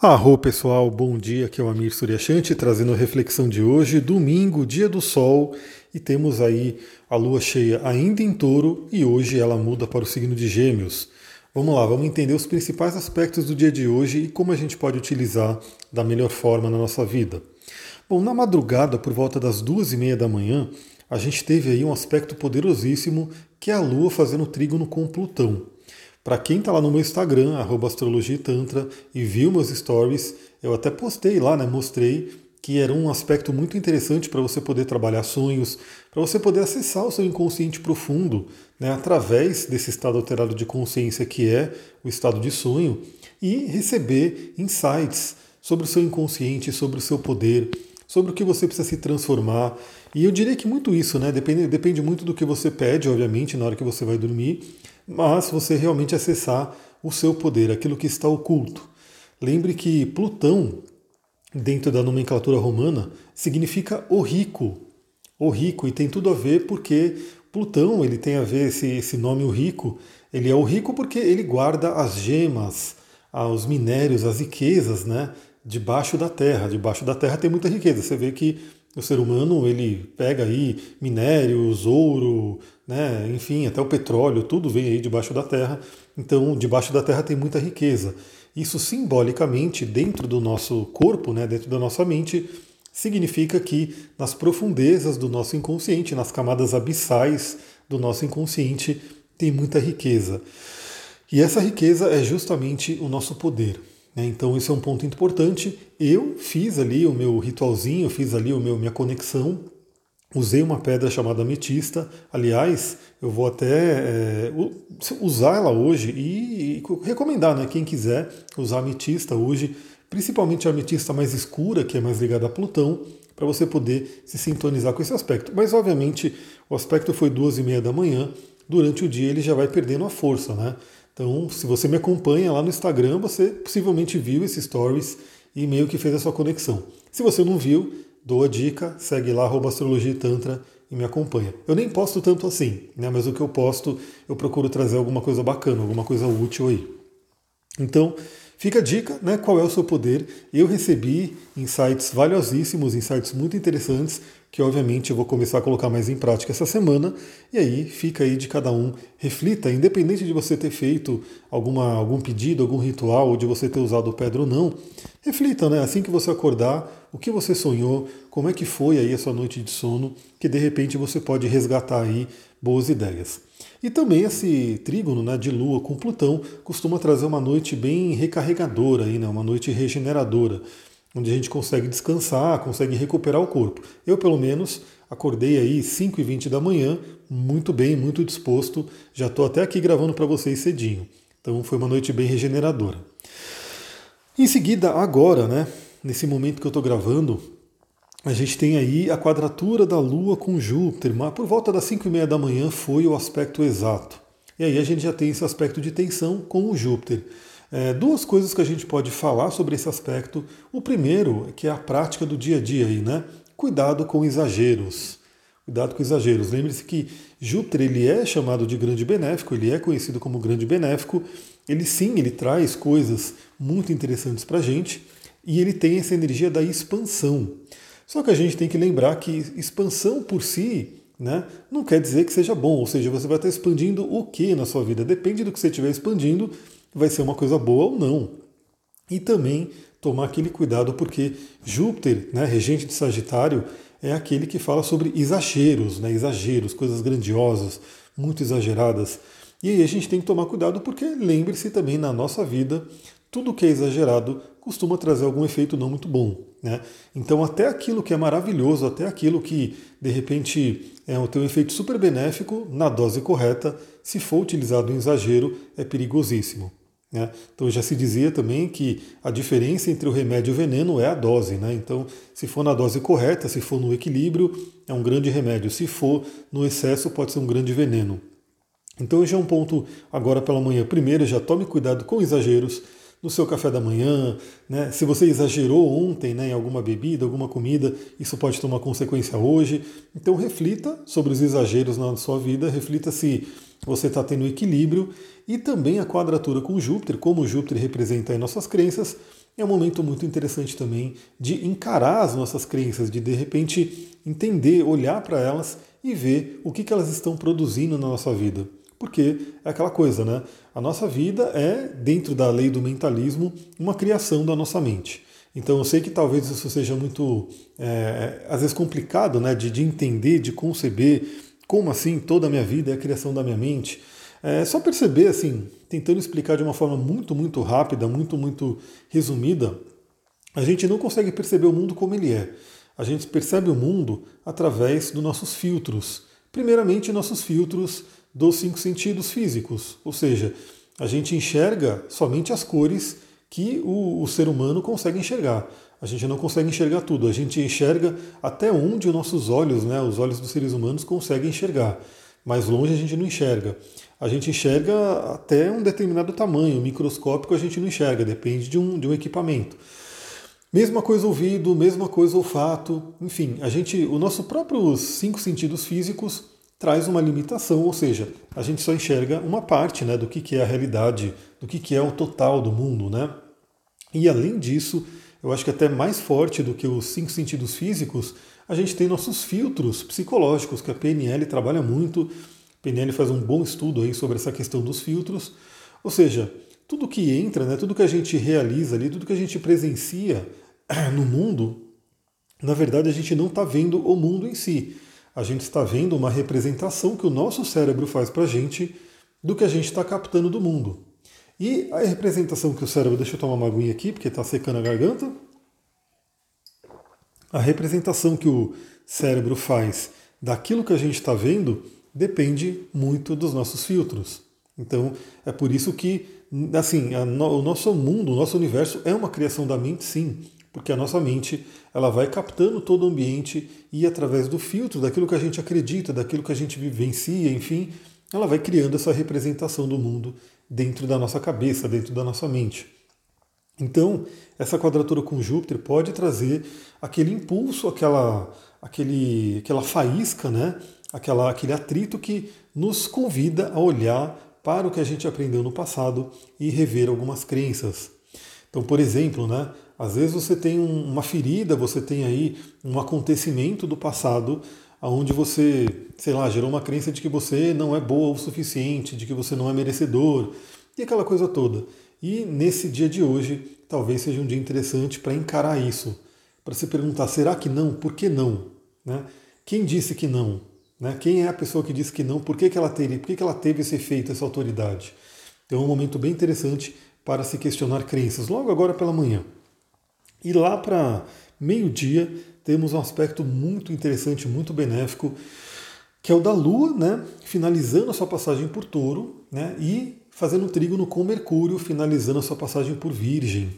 Arro pessoal, bom dia, aqui é o Amir Suryashanti trazendo a reflexão de hoje, domingo, dia do sol, e temos aí a lua cheia ainda em touro e hoje ela muda para o signo de gêmeos. Vamos lá, vamos entender os principais aspectos do dia de hoje e como a gente pode utilizar da melhor forma na nossa vida. Bom, na madrugada, por volta das duas e meia da manhã, a gente teve aí um aspecto poderosíssimo que é a lua fazendo trígono com Plutão. Para quem está lá no meu Instagram, astrologiatantra, e viu meus stories, eu até postei lá, né? Mostrei que era um aspecto muito interessante para você poder trabalhar sonhos, para você poder acessar o seu inconsciente profundo, né, através desse estado alterado de consciência que é o estado de sonho, e receber insights sobre o seu inconsciente, sobre o seu poder, sobre o que você precisa se transformar. E eu diria que muito isso, né? Depende, depende muito do que você pede, obviamente, na hora que você vai dormir mas você realmente acessar o seu poder, aquilo que está oculto. Lembre que Plutão, dentro da nomenclatura romana, significa o rico. O rico, e tem tudo a ver porque Plutão ele tem a ver esse, esse nome o rico. Ele é o rico porque ele guarda as gemas, os minérios, as riquezas, né? Debaixo da terra. Debaixo da terra tem muita riqueza. Você vê que o ser humano ele pega aí minérios, ouro, né, enfim, até o petróleo, tudo vem aí debaixo da terra. Então, debaixo da terra tem muita riqueza. Isso simbolicamente, dentro do nosso corpo, né, dentro da nossa mente, significa que nas profundezas do nosso inconsciente, nas camadas abissais do nosso inconsciente, tem muita riqueza. E essa riqueza é justamente o nosso poder. Né? Então isso é um ponto importante. Eu fiz ali o meu ritualzinho, fiz ali o meu minha conexão, usei uma pedra chamada ametista. Aliás, eu vou até é, usar ela hoje e, e recomendar, né, quem quiser usar ametista hoje, principalmente a ametista mais escura, que é mais ligada a Plutão, para você poder se sintonizar com esse aspecto. Mas obviamente o aspecto foi duas e meia da manhã. Durante o dia ele já vai perdendo a força, né? Então, se você me acompanha lá no Instagram, você possivelmente viu esses stories e meio que fez a sua conexão. Se você não viu, dou a dica, segue lá, astrologia e tantra e me acompanha. Eu nem posto tanto assim, né? mas o que eu posto, eu procuro trazer alguma coisa bacana, alguma coisa útil aí. Então, fica a dica, né? Qual é o seu poder? Eu recebi insights valiosíssimos, insights muito interessantes que obviamente eu vou começar a colocar mais em prática essa semana. E aí fica aí de cada um, reflita, independente de você ter feito alguma, algum pedido, algum ritual, ou de você ter usado pedra ou não, reflita, né? Assim que você acordar, o que você sonhou, como é que foi aí a sua noite de sono, que de repente você pode resgatar aí boas ideias. E também esse trígono né, de Lua com Plutão costuma trazer uma noite bem recarregadora, aí, né, uma noite regeneradora onde a gente consegue descansar, consegue recuperar o corpo. Eu, pelo menos, acordei aí 5 e 20 da manhã, muito bem, muito disposto. Já estou até aqui gravando para vocês cedinho. Então foi uma noite bem regeneradora. Em seguida, agora, né, nesse momento que eu estou gravando, a gente tem aí a quadratura da Lua com Júpiter, mas por volta das 5 e meia da manhã foi o aspecto exato. E aí a gente já tem esse aspecto de tensão com o Júpiter. É, duas coisas que a gente pode falar sobre esse aspecto. O primeiro, que é a prática do dia a dia aí, né? Cuidado com exageros. Cuidado com exageros. Lembre-se que Júpiter ele é chamado de grande benéfico, ele é conhecido como grande benéfico. Ele sim, ele traz coisas muito interessantes para a gente e ele tem essa energia da expansão. Só que a gente tem que lembrar que expansão por si né, não quer dizer que seja bom, ou seja, você vai estar expandindo o que na sua vida? Depende do que você estiver expandindo, vai ser uma coisa boa ou não. E também tomar aquele cuidado porque Júpiter, né, regente de Sagitário, é aquele que fala sobre exageros, né, exageros, coisas grandiosas, muito exageradas. E aí a gente tem que tomar cuidado porque lembre-se também na nossa vida, tudo que é exagerado costuma trazer algum efeito não muito bom. Né? Então até aquilo que é maravilhoso, até aquilo que de repente é, tem um efeito super benéfico, na dose correta, se for utilizado em exagero, é perigosíssimo. Né? Então já se dizia também que a diferença entre o remédio e o veneno é a dose. Né? Então, se for na dose correta, se for no equilíbrio, é um grande remédio. Se for no excesso, pode ser um grande veneno. Então, já é um ponto agora pela manhã. Primeiro, já tome cuidado com exageros no seu café da manhã. Né? Se você exagerou ontem né, em alguma bebida, alguma comida, isso pode ter uma consequência hoje. Então, reflita sobre os exageros na sua vida, reflita se você está tendo equilíbrio e também a quadratura com Júpiter, como Júpiter representa aí nossas crenças, é um momento muito interessante também de encarar as nossas crenças, de de repente entender, olhar para elas e ver o que, que elas estão produzindo na nossa vida. Porque é aquela coisa, né? A nossa vida é, dentro da lei do mentalismo, uma criação da nossa mente. Então eu sei que talvez isso seja muito, é, às vezes, complicado né, de, de entender, de conceber como assim toda a minha vida é a criação da minha mente. É só perceber, assim, tentando explicar de uma forma muito, muito rápida, muito, muito resumida, a gente não consegue perceber o mundo como ele é. A gente percebe o mundo através dos nossos filtros. Primeiramente, nossos filtros dos cinco sentidos físicos, ou seja, a gente enxerga somente as cores que o, o, ser humano consegue enxergar. A gente não consegue enxergar tudo, a gente enxerga até onde os nossos olhos, né, os olhos dos seres humanos conseguem enxergar. Mais longe a gente não enxerga. A gente enxerga até um determinado tamanho, microscópico a gente não enxerga, depende de um, de um equipamento. Mesma coisa ouvido, mesma coisa olfato, enfim, a gente, o nosso próprios cinco sentidos físicos traz uma limitação, ou seja, a gente só enxerga uma parte né, do que, que é a realidade, do que, que é o total do mundo. Né? E além disso, eu acho que até mais forte do que os cinco sentidos físicos, a gente tem nossos filtros psicológicos, que a PNL trabalha muito. A PNL faz um bom estudo aí sobre essa questão dos filtros. Ou seja, tudo que entra, né, tudo que a gente realiza ali, tudo que a gente presencia no mundo, na verdade a gente não está vendo o mundo em si a gente está vendo uma representação que o nosso cérebro faz para a gente do que a gente está captando do mundo. E a representação que o cérebro. Deixa eu tomar uma aguinha aqui, porque está secando a garganta. A representação que o cérebro faz daquilo que a gente está vendo depende muito dos nossos filtros. Então, é por isso que, assim, a, o nosso mundo, o nosso universo é uma criação da mente, sim porque a nossa mente ela vai captando todo o ambiente e através do filtro daquilo que a gente acredita, daquilo que a gente vivencia, enfim, ela vai criando essa representação do mundo dentro da nossa cabeça, dentro da nossa mente. Então, essa quadratura com Júpiter pode trazer aquele impulso, aquela, aquele, aquela faísca, né? aquela, aquele atrito que nos convida a olhar para o que a gente aprendeu no passado e rever algumas crenças. Então, por exemplo, né, às vezes você tem uma ferida, você tem aí um acontecimento do passado onde você, sei lá, gerou uma crença de que você não é boa o suficiente, de que você não é merecedor, e aquela coisa toda. E nesse dia de hoje, talvez seja um dia interessante para encarar isso, para se perguntar: será que não? Por que não? Né? Quem disse que não? Né? Quem é a pessoa que disse que não? Por que, que ela teve? Por que, que ela teve esse efeito, essa autoridade? Então é um momento bem interessante para se questionar crenças, logo agora pela manhã. E lá para meio-dia temos um aspecto muito interessante, muito benéfico, que é o da Lua, né, finalizando a sua passagem por Touro, né, e fazendo trígono com Mercúrio, finalizando a sua passagem por Virgem.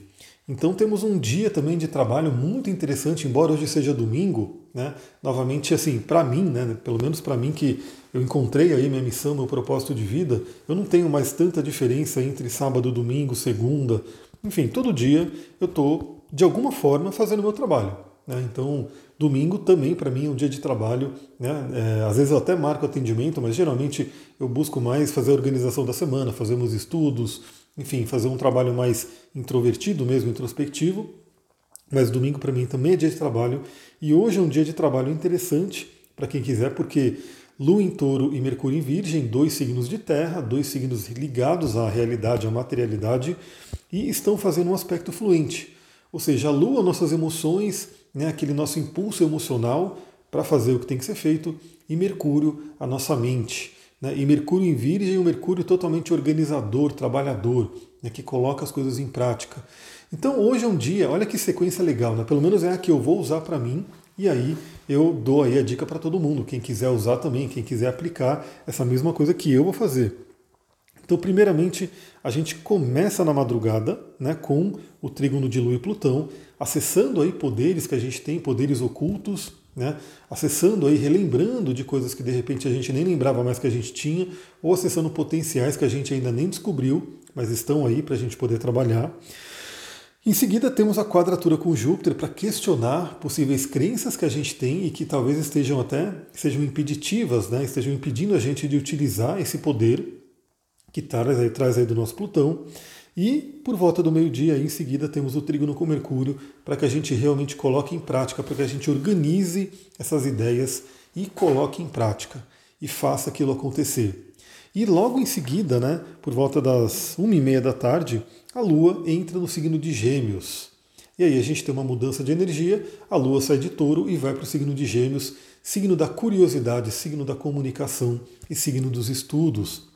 Então temos um dia também de trabalho muito interessante, embora hoje seja domingo, né? Novamente, assim, para mim, né? Pelo menos para mim que eu encontrei aí minha missão, meu propósito de vida, eu não tenho mais tanta diferença entre sábado, domingo, segunda, enfim, todo dia eu estou de alguma forma fazendo o meu trabalho. Né? Então, domingo também para mim é um dia de trabalho. Né? É, às vezes eu até marco atendimento, mas geralmente eu busco mais fazer a organização da semana, fazer meus estudos, enfim, fazer um trabalho mais introvertido mesmo, introspectivo. Mas domingo para mim também é dia de trabalho e hoje é um dia de trabalho interessante para quem quiser, porque Lua em Touro e Mercúrio em Virgem, dois signos de terra, dois signos ligados à realidade, à materialidade, e estão fazendo um aspecto fluente. Ou seja, a lua, nossas emoções, né, aquele nosso impulso emocional para fazer o que tem que ser feito, e Mercúrio, a nossa mente. Né, e Mercúrio em Virgem, o Mercúrio totalmente organizador, trabalhador, né, que coloca as coisas em prática. Então hoje é um dia, olha que sequência legal, né? pelo menos é a que eu vou usar para mim, e aí eu dou aí a dica para todo mundo, quem quiser usar também, quem quiser aplicar essa mesma coisa que eu vou fazer. Então, primeiramente, a gente começa na madrugada né, com o trígono de Lua e Plutão, acessando aí poderes que a gente tem, poderes ocultos, né, acessando aí, relembrando de coisas que de repente a gente nem lembrava mais que a gente tinha, ou acessando potenciais que a gente ainda nem descobriu, mas estão aí para a gente poder trabalhar. Em seguida, temos a quadratura com Júpiter para questionar possíveis crenças que a gente tem e que talvez estejam até sejam impeditivas, né, estejam impedindo a gente de utilizar esse poder que traz aí, traz aí do nosso Plutão. E por volta do meio-dia, em seguida, temos o trígono com Mercúrio, para que a gente realmente coloque em prática, para que a gente organize essas ideias e coloque em prática e faça aquilo acontecer. E logo em seguida, né, por volta das uma e meia da tarde, a Lua entra no signo de Gêmeos. E aí a gente tem uma mudança de energia, a Lua sai de touro e vai para o signo de Gêmeos, signo da curiosidade, signo da comunicação e signo dos estudos.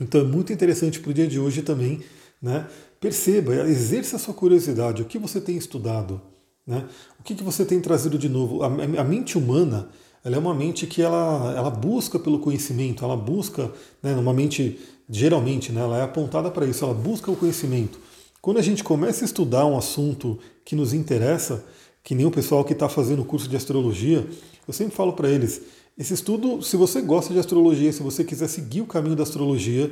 Então é muito interessante para o dia de hoje também né? Perceba, exerça a sua curiosidade, o que você tem estudado, né? o que, que você tem trazido de novo. A, a mente humana ela é uma mente que ela, ela busca pelo conhecimento, ela busca, né, uma mente, geralmente, né, ela é apontada para isso, ela busca o conhecimento. Quando a gente começa a estudar um assunto que nos interessa, que nem o pessoal que está fazendo o curso de astrologia, eu sempre falo para eles, esse estudo, se você gosta de astrologia, se você quiser seguir o caminho da astrologia,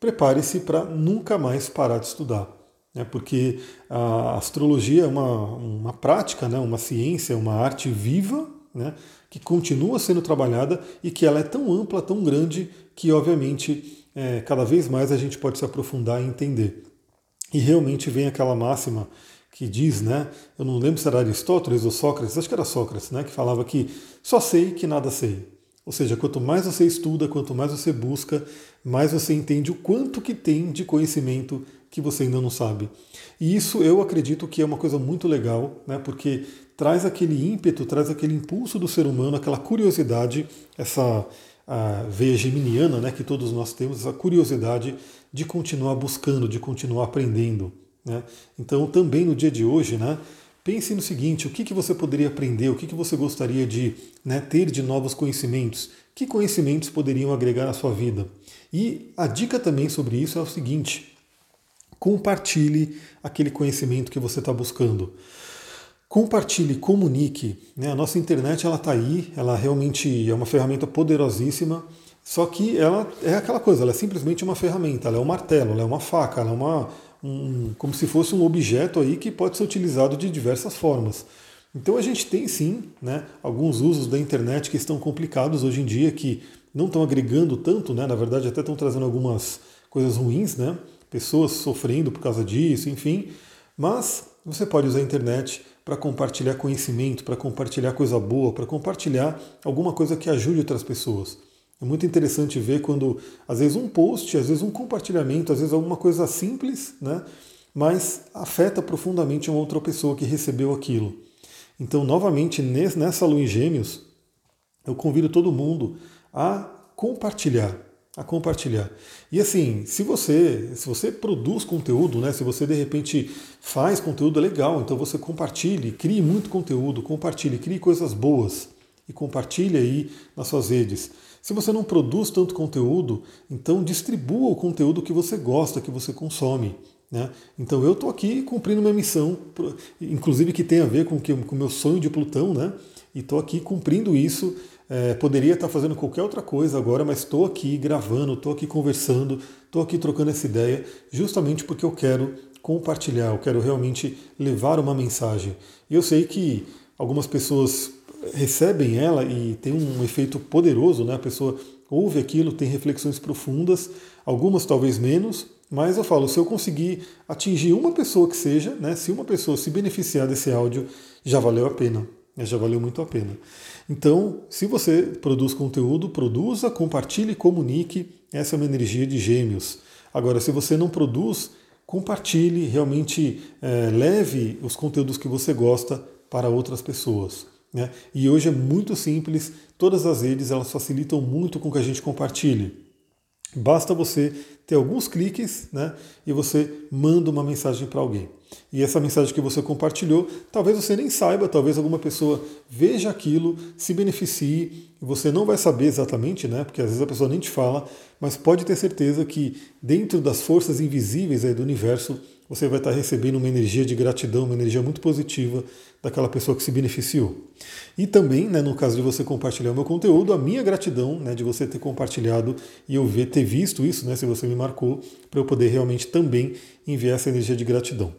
prepare-se para nunca mais parar de estudar. Né? Porque a astrologia é uma, uma prática, né? uma ciência, uma arte viva, né? que continua sendo trabalhada e que ela é tão ampla, tão grande, que obviamente é, cada vez mais a gente pode se aprofundar e entender. E realmente vem aquela máxima que diz, né? Eu não lembro se era Aristóteles ou Sócrates, acho que era Sócrates, né? Que falava que só sei que nada sei. Ou seja, quanto mais você estuda, quanto mais você busca, mais você entende o quanto que tem de conhecimento que você ainda não sabe. E isso eu acredito que é uma coisa muito legal, né? Porque traz aquele ímpeto, traz aquele impulso do ser humano, aquela curiosidade, essa a veia geminiana, né, que todos nós temos, essa curiosidade de continuar buscando, de continuar aprendendo. Né? Então, também no dia de hoje, né, Pense no seguinte: o que, que você poderia aprender, o que, que você gostaria de né, ter de novos conhecimentos? Que conhecimentos poderiam agregar à sua vida? E a dica também sobre isso é o seguinte: compartilhe aquele conhecimento que você está buscando. Compartilhe, comunique. Né? A nossa internet ela está aí, ela realmente é uma ferramenta poderosíssima. Só que ela é aquela coisa, ela é simplesmente uma ferramenta, ela é um martelo, ela é uma faca, ela é uma, um, como se fosse um objeto aí que pode ser utilizado de diversas formas. Então a gente tem sim né, alguns usos da internet que estão complicados hoje em dia, que não estão agregando tanto, né, na verdade até estão trazendo algumas coisas ruins, né, pessoas sofrendo por causa disso, enfim. Mas você pode usar a internet para compartilhar conhecimento, para compartilhar coisa boa, para compartilhar alguma coisa que ajude outras pessoas. É muito interessante ver quando, às vezes, um post, às vezes um compartilhamento, às vezes alguma coisa simples, né? mas afeta profundamente uma outra pessoa que recebeu aquilo. Então, novamente, nessa lua em gêmeos, eu convido todo mundo a compartilhar, a compartilhar. E assim, se você, se você produz conteúdo, né, se você de repente faz conteúdo legal, então você compartilhe, crie muito conteúdo, compartilhe, crie coisas boas e compartilhe aí nas suas redes. Se você não produz tanto conteúdo, então distribua o conteúdo que você gosta, que você consome. Né? Então eu estou aqui cumprindo uma missão, inclusive que tem a ver com o meu sonho de Plutão, né? e estou aqui cumprindo isso. É, poderia estar fazendo qualquer outra coisa agora, mas estou aqui gravando, estou aqui conversando, estou aqui trocando essa ideia, justamente porque eu quero compartilhar, eu quero realmente levar uma mensagem. E eu sei que algumas pessoas recebem ela e tem um efeito poderoso, né? A pessoa ouve aquilo, tem reflexões profundas, algumas talvez menos, mas eu falo, se eu conseguir atingir uma pessoa que seja, né? Se uma pessoa se beneficiar desse áudio, já valeu a pena, né, já valeu muito a pena. Então, se você produz conteúdo, produza, compartilhe, comunique. Essa é uma energia de gêmeos. Agora, se você não produz, compartilhe, realmente é, leve os conteúdos que você gosta para outras pessoas. Né? E hoje é muito simples, todas as redes elas facilitam muito com que a gente compartilhe. Basta você ter alguns cliques né, e você manda uma mensagem para alguém. E essa mensagem que você compartilhou, talvez você nem saiba, talvez alguma pessoa veja aquilo, se beneficie, você não vai saber exatamente, né? Porque às vezes a pessoa nem te fala, mas pode ter certeza que dentro das forças invisíveis aí do universo, você vai estar recebendo uma energia de gratidão, uma energia muito positiva daquela pessoa que se beneficiou. E também, né, no caso de você compartilhar o meu conteúdo, a minha gratidão né, de você ter compartilhado e eu ver, ter visto isso, né, se você me marcou, para eu poder realmente também enviar essa energia de gratidão.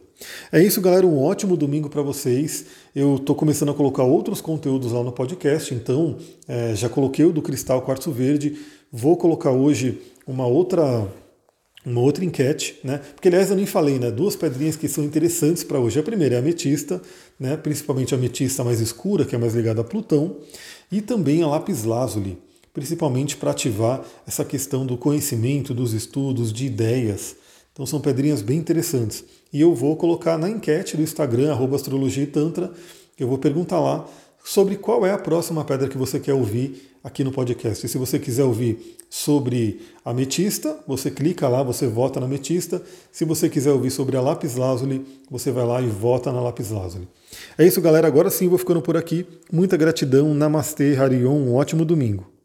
É isso, galera. Um ótimo domingo para vocês. Eu estou começando a colocar outros conteúdos lá no podcast, então é, já coloquei o do Cristal Quartzo Verde. Vou colocar hoje uma outra uma outra enquete, né? Porque aliás eu nem falei, né? Duas pedrinhas que são interessantes para hoje. A primeira é a ametista, né? Principalmente a ametista mais escura, que é mais ligada a Plutão, e também a lápis lazuli, principalmente para ativar essa questão do conhecimento, dos estudos, de ideias. Então são pedrinhas bem interessantes. E eu vou colocar na enquete do Instagram, astrologia e tantra, eu vou perguntar lá sobre qual é a próxima pedra que você quer ouvir aqui no podcast. E se você quiser ouvir sobre ametista, você clica lá, você vota na ametista. Se você quiser ouvir sobre a lápis lazuli, você vai lá e vota na lápis lazuli. É isso, galera. Agora sim vou ficando por aqui. Muita gratidão. Namastê, Harion. Um ótimo domingo.